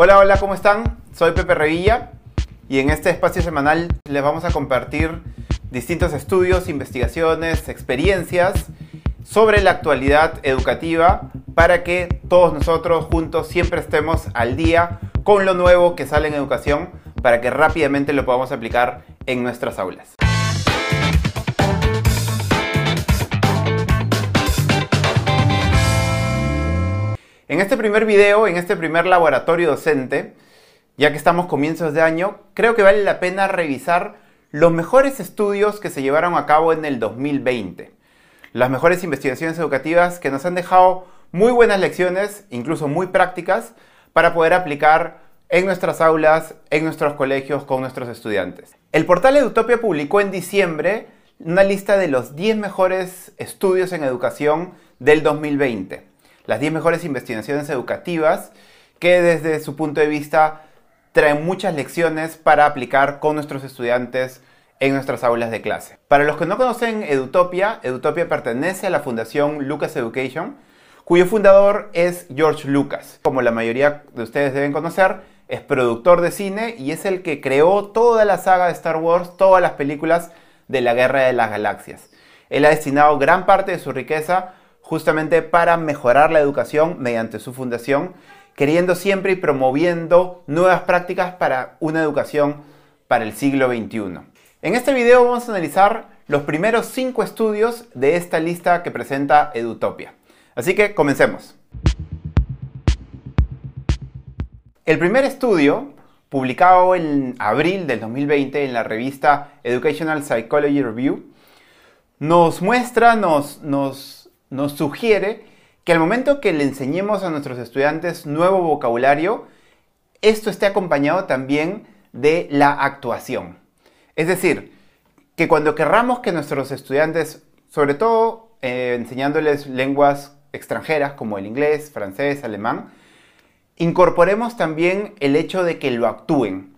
Hola, hola, ¿cómo están? Soy Pepe Revilla y en este espacio semanal les vamos a compartir distintos estudios, investigaciones, experiencias sobre la actualidad educativa para que todos nosotros juntos siempre estemos al día con lo nuevo que sale en educación para que rápidamente lo podamos aplicar en nuestras aulas. En este primer video, en este primer laboratorio docente, ya que estamos comienzos de año, creo que vale la pena revisar los mejores estudios que se llevaron a cabo en el 2020. Las mejores investigaciones educativas que nos han dejado muy buenas lecciones, incluso muy prácticas, para poder aplicar en nuestras aulas, en nuestros colegios, con nuestros estudiantes. El portal Edutopia publicó en diciembre una lista de los 10 mejores estudios en educación del 2020 las 10 mejores investigaciones educativas que desde su punto de vista traen muchas lecciones para aplicar con nuestros estudiantes en nuestras aulas de clase. Para los que no conocen Edutopia, Edutopia pertenece a la Fundación Lucas Education, cuyo fundador es George Lucas. Como la mayoría de ustedes deben conocer, es productor de cine y es el que creó toda la saga de Star Wars, todas las películas de la Guerra de las Galaxias. Él ha destinado gran parte de su riqueza justamente para mejorar la educación mediante su fundación, queriendo siempre y promoviendo nuevas prácticas para una educación para el siglo XXI. En este video vamos a analizar los primeros cinco estudios de esta lista que presenta Edutopia. Así que comencemos. El primer estudio, publicado en abril del 2020 en la revista Educational Psychology Review, nos muestra, nos, nos nos sugiere que al momento que le enseñemos a nuestros estudiantes nuevo vocabulario, esto esté acompañado también de la actuación. Es decir, que cuando querramos que nuestros estudiantes, sobre todo eh, enseñándoles lenguas extranjeras como el inglés, francés, alemán, incorporemos también el hecho de que lo actúen.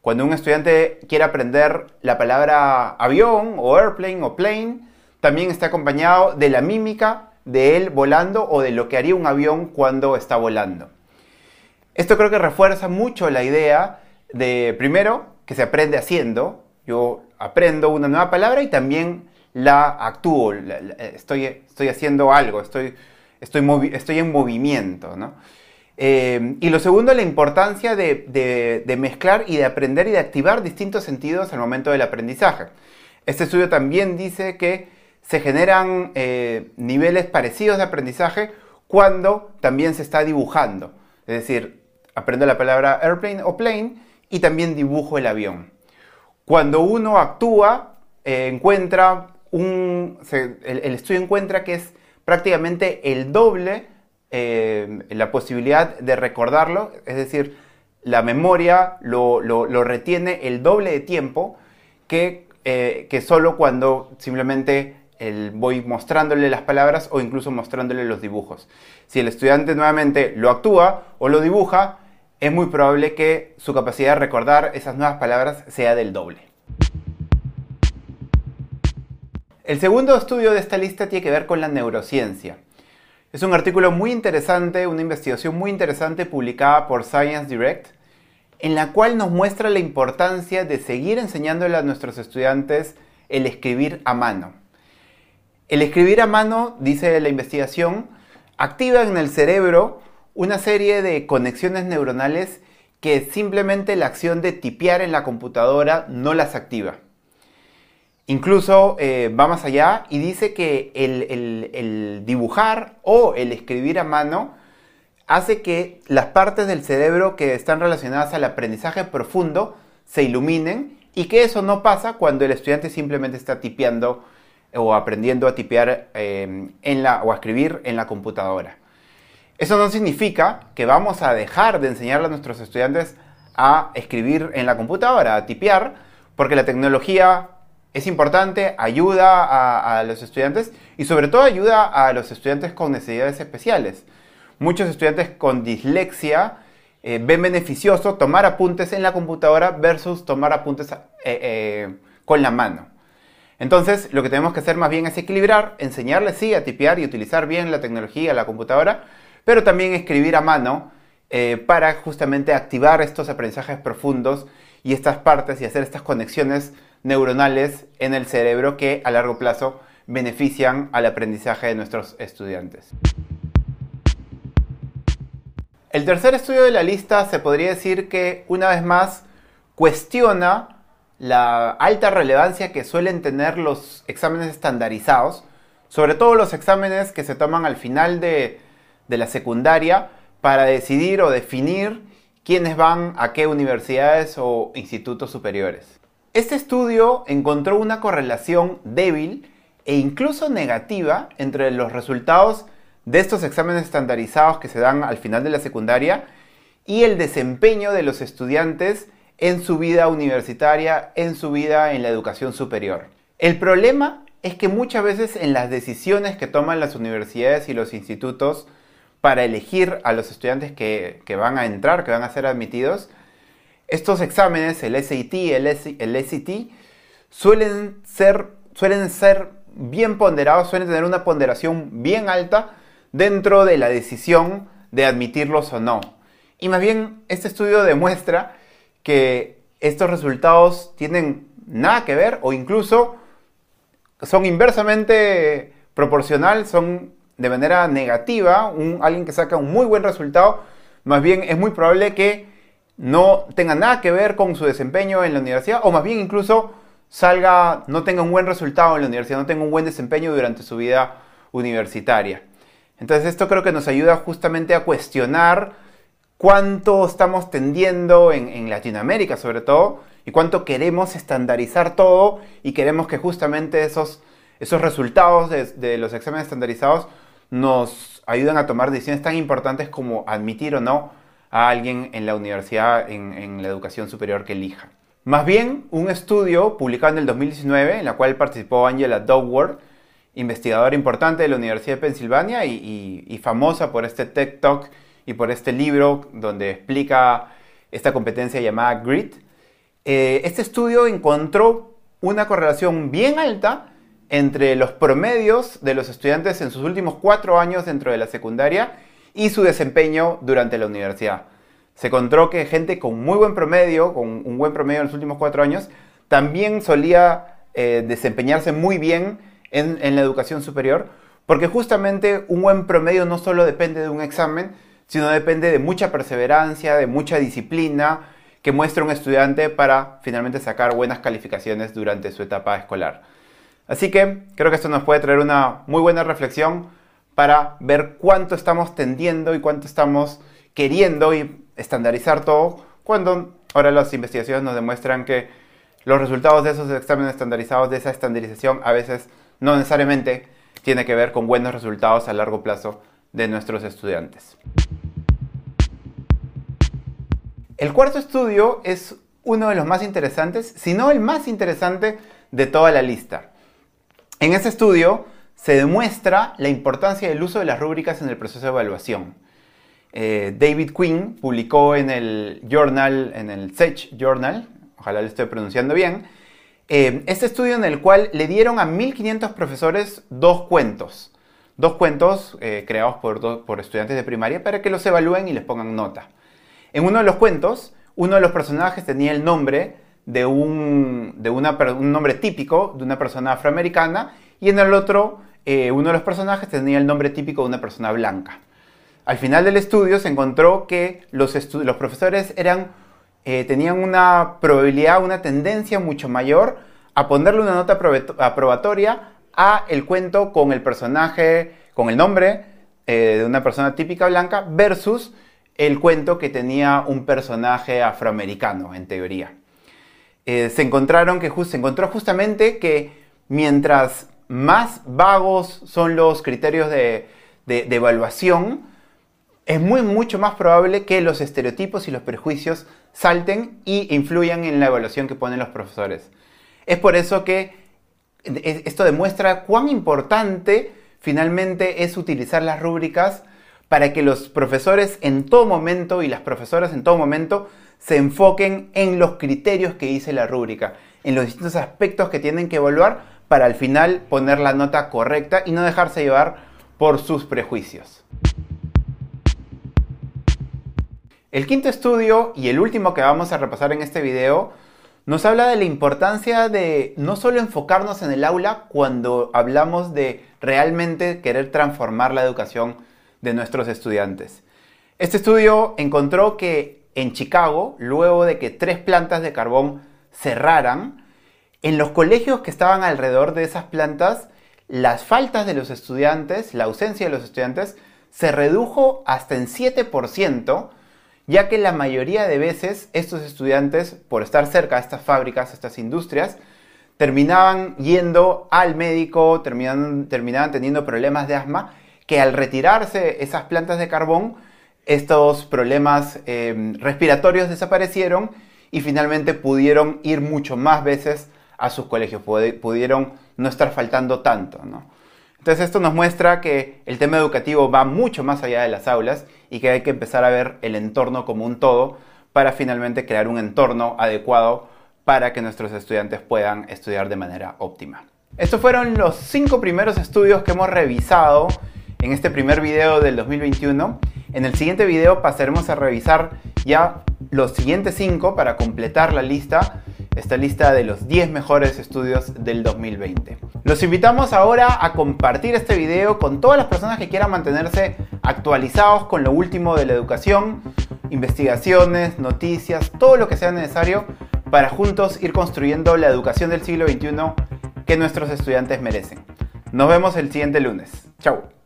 Cuando un estudiante quiere aprender la palabra avión o airplane o plane, también está acompañado de la mímica de él volando o de lo que haría un avión cuando está volando. Esto creo que refuerza mucho la idea de, primero, que se aprende haciendo. Yo aprendo una nueva palabra y también la actúo, estoy, estoy haciendo algo, estoy, estoy, estoy en movimiento. Eh, y lo segundo, la importancia de, de mezclar y de aprender y de activar distintos sentidos al momento del aprendizaje. Este estudio también dice que se generan eh, niveles parecidos de aprendizaje cuando también se está dibujando. Es decir, aprendo la palabra airplane o plane y también dibujo el avión. Cuando uno actúa, eh, encuentra un, el, estudio encuentra que es prácticamente el doble eh, la posibilidad de recordarlo, es decir, la memoria lo, retiene el doble de tiempo que, que solo cuando simplemente voy mostrándole las palabras o incluso mostrándole los dibujos. Si el estudiante nuevamente lo actúa o lo dibuja, es muy probable que su capacidad de recordar esas nuevas palabras sea del doble. El segundo estudio de esta lista tiene que ver con la neurociencia. Es un artículo muy interesante, una investigación muy interesante publicada por Science Direct, en la cual nos muestra la importancia de seguir enseñándole a nuestros estudiantes el escribir a mano. El escribir a mano, dice la investigación, activa en el cerebro una serie de conexiones neuronales que simplemente la acción de tipear en la computadora no las activa. Incluso eh, va más allá y dice que el, dibujar o el escribir a mano hace que las partes del cerebro que están relacionadas al aprendizaje profundo se iluminen y que eso no pasa cuando el estudiante simplemente está tipeando o aprendiendo a tipear em, en la, o a escribir en la computadora. Eso no significa que vamos a dejar de enseñarle a nuestros estudiantes a escribir en la computadora, a tipear, porque la tecnología es importante, ayuda a, los estudiantes y sobre todo ayuda a los estudiantes con necesidades especiales. Muchos estudiantes con dislexia eh, ven beneficioso tomar apuntes en la computadora versus tomar apuntes eh, eh, con la mano. Entonces, lo que tenemos que hacer más bien es equilibrar, enseñarles sí a tipear y utilizar bien la tecnología, la computadora, pero también escribir a mano eh, para justamente activar estos aprendizajes profundos y estas partes y hacer estas conexiones neuronales en el cerebro que a largo plazo benefician al aprendizaje de nuestros estudiantes. El tercer estudio de la lista se podría decir que una vez más cuestiona la alta relevancia que suelen tener los exámenes estandarizados, sobre todo los exámenes que se toman al final de, de la secundaria para decidir o definir quiénes van a qué universidades o institutos superiores. Este estudio encontró una correlación débil e incluso negativa entre los resultados de estos exámenes estandarizados que se dan al final de la secundaria y el desempeño de los estudiantes en su vida universitaria, en su vida en la educación superior. El problema es que muchas veces en las decisiones que toman las universidades y los institutos para elegir a los estudiantes que, van a entrar, que van a ser admitidos, estos exámenes, el SAT, el, SAT, suelen ser, suelen ser bien ponderados, suelen tener una ponderación bien alta dentro de la decisión de admitirlos o no. Y más bien, este estudio demuestra que estos resultados tienen nada que ver o incluso son inversamente proporcional, son de manera negativa, un, alguien que saca un muy buen resultado, más bien es muy probable que no tenga nada que ver con su desempeño en la universidad o más bien incluso salga, no tenga un buen resultado en la universidad, no tenga un buen desempeño durante su vida universitaria. Entonces esto creo que nos ayuda justamente a cuestionar cuánto estamos tendiendo en, Latinoamérica sobre todo y cuánto queremos estandarizar todo y queremos que justamente esos, esos resultados de, los exámenes estandarizados nos ayuden a tomar decisiones tan importantes como admitir o no a alguien en la universidad, en, en la educación superior que elija. Más bien, un estudio publicado en el 2019, en la cual participó Angela Dogworth, investigadora importante de la Universidad de Pensilvania y, famosa por este TED Talk y por este libro donde explica esta competencia llamada GRIT. Eh, este estudio encontró una correlación bien alta entre los promedios de los estudiantes en sus últimos cuatro años dentro de la secundaria y su desempeño durante la universidad. Se encontró que gente con muy buen promedio, con un buen promedio en los últimos cuatro años, también solía eh, desempeñarse muy bien en, la educación superior, porque justamente un buen promedio no solo depende de un examen, sino depende de mucha perseverancia, de mucha disciplina que muestra un estudiante para finalmente sacar buenas calificaciones durante su etapa escolar. Así que creo que esto nos puede traer una muy buena reflexión para ver cuánto estamos tendiendo y cuánto estamos queriendo y estandarizar todo, cuando ahora las investigaciones nos demuestran que los resultados de esos exámenes estandarizados, de esa estandarización, a veces no necesariamente tiene que ver con buenos resultados a largo plazo de nuestros estudiantes. El cuarto estudio es uno de los más interesantes, si no el más interesante de toda la lista. En este estudio se demuestra la importancia del uso de las rúbricas en el proceso de evaluación. Eh, David Quinn publicó en el journal, en el Sage Journal, ojalá lo esté pronunciando bien, eh, este estudio en el cual le dieron a 1500 profesores dos cuentos. Dos cuentos eh, creados por, por estudiantes de primaria para que los evalúen y les pongan nota. En uno de los cuentos, uno de los personajes tenía el nombre de un, de una, un nombre típico de una persona afroamericana y en el otro, eh, uno de los personajes tenía el nombre típico de una persona blanca. Al final del estudio se encontró que los, los profesores eran eh, tenían una probabilidad, una tendencia mucho mayor a ponerle una nota aprobatoria a el cuento con el personaje, con el nombre eh, de una persona típica blanca versus el cuento que tenía un personaje afroamericano, en teoría. Eh, se encontraron que se encontró justamente que mientras más vagos son los criterios de evaluación, es muy mucho más probable que los estereotipos y los prejuicios salten y influyan en la evaluación que ponen los profesores. Es por eso que esto demuestra cuán importante finalmente es utilizar las rúbricas para que los profesores en todo momento y las profesoras en todo momento se enfoquen en los criterios que dice la rúbrica, en los distintos aspectos que tienen que evaluar para al final poner la nota correcta y no dejarse llevar por sus prejuicios. El quinto estudio y el último que vamos a repasar en este video nos habla de la importancia de no solo enfocarnos en el aula cuando hablamos de realmente querer transformar la educación de nuestros estudiantes. Este estudio encontró que en Chicago, luego de que tres plantas de carbón cerraran, en los colegios que estaban alrededor de esas plantas, las faltas de los estudiantes, la ausencia de los estudiantes, se redujo hasta en 7%, ya que la mayoría de veces estos estudiantes, por estar cerca de estas fábricas, estas industrias, terminaban yendo al médico, terminaban, terminaban teniendo problemas de asma, que al retirarse esas plantas de carbón, estos problemas eh, respiratorios desaparecieron y finalmente pudieron ir mucho más veces a sus colegios, pudieron no estar faltando tanto. Entonces esto nos muestra que el tema educativo va mucho más allá de las aulas y que hay que empezar a ver el entorno como un todo para finalmente crear un entorno adecuado para que nuestros estudiantes puedan estudiar de manera óptima. Estos fueron los cinco primeros estudios que hemos revisado en este primer video del 2021. En el siguiente video pasaremos a revisar ya los siguientes cinco para completar la lista, esta lista de los 10 mejores estudios del 2020. Los invitamos ahora a compartir este video con todas las personas que quieran mantenerse actualizados con lo último de la educación, investigaciones, noticias, todo lo que sea necesario para juntos ir construyendo la educación del siglo XXI que nuestros estudiantes merecen. Nos vemos el siguiente lunes. Chao.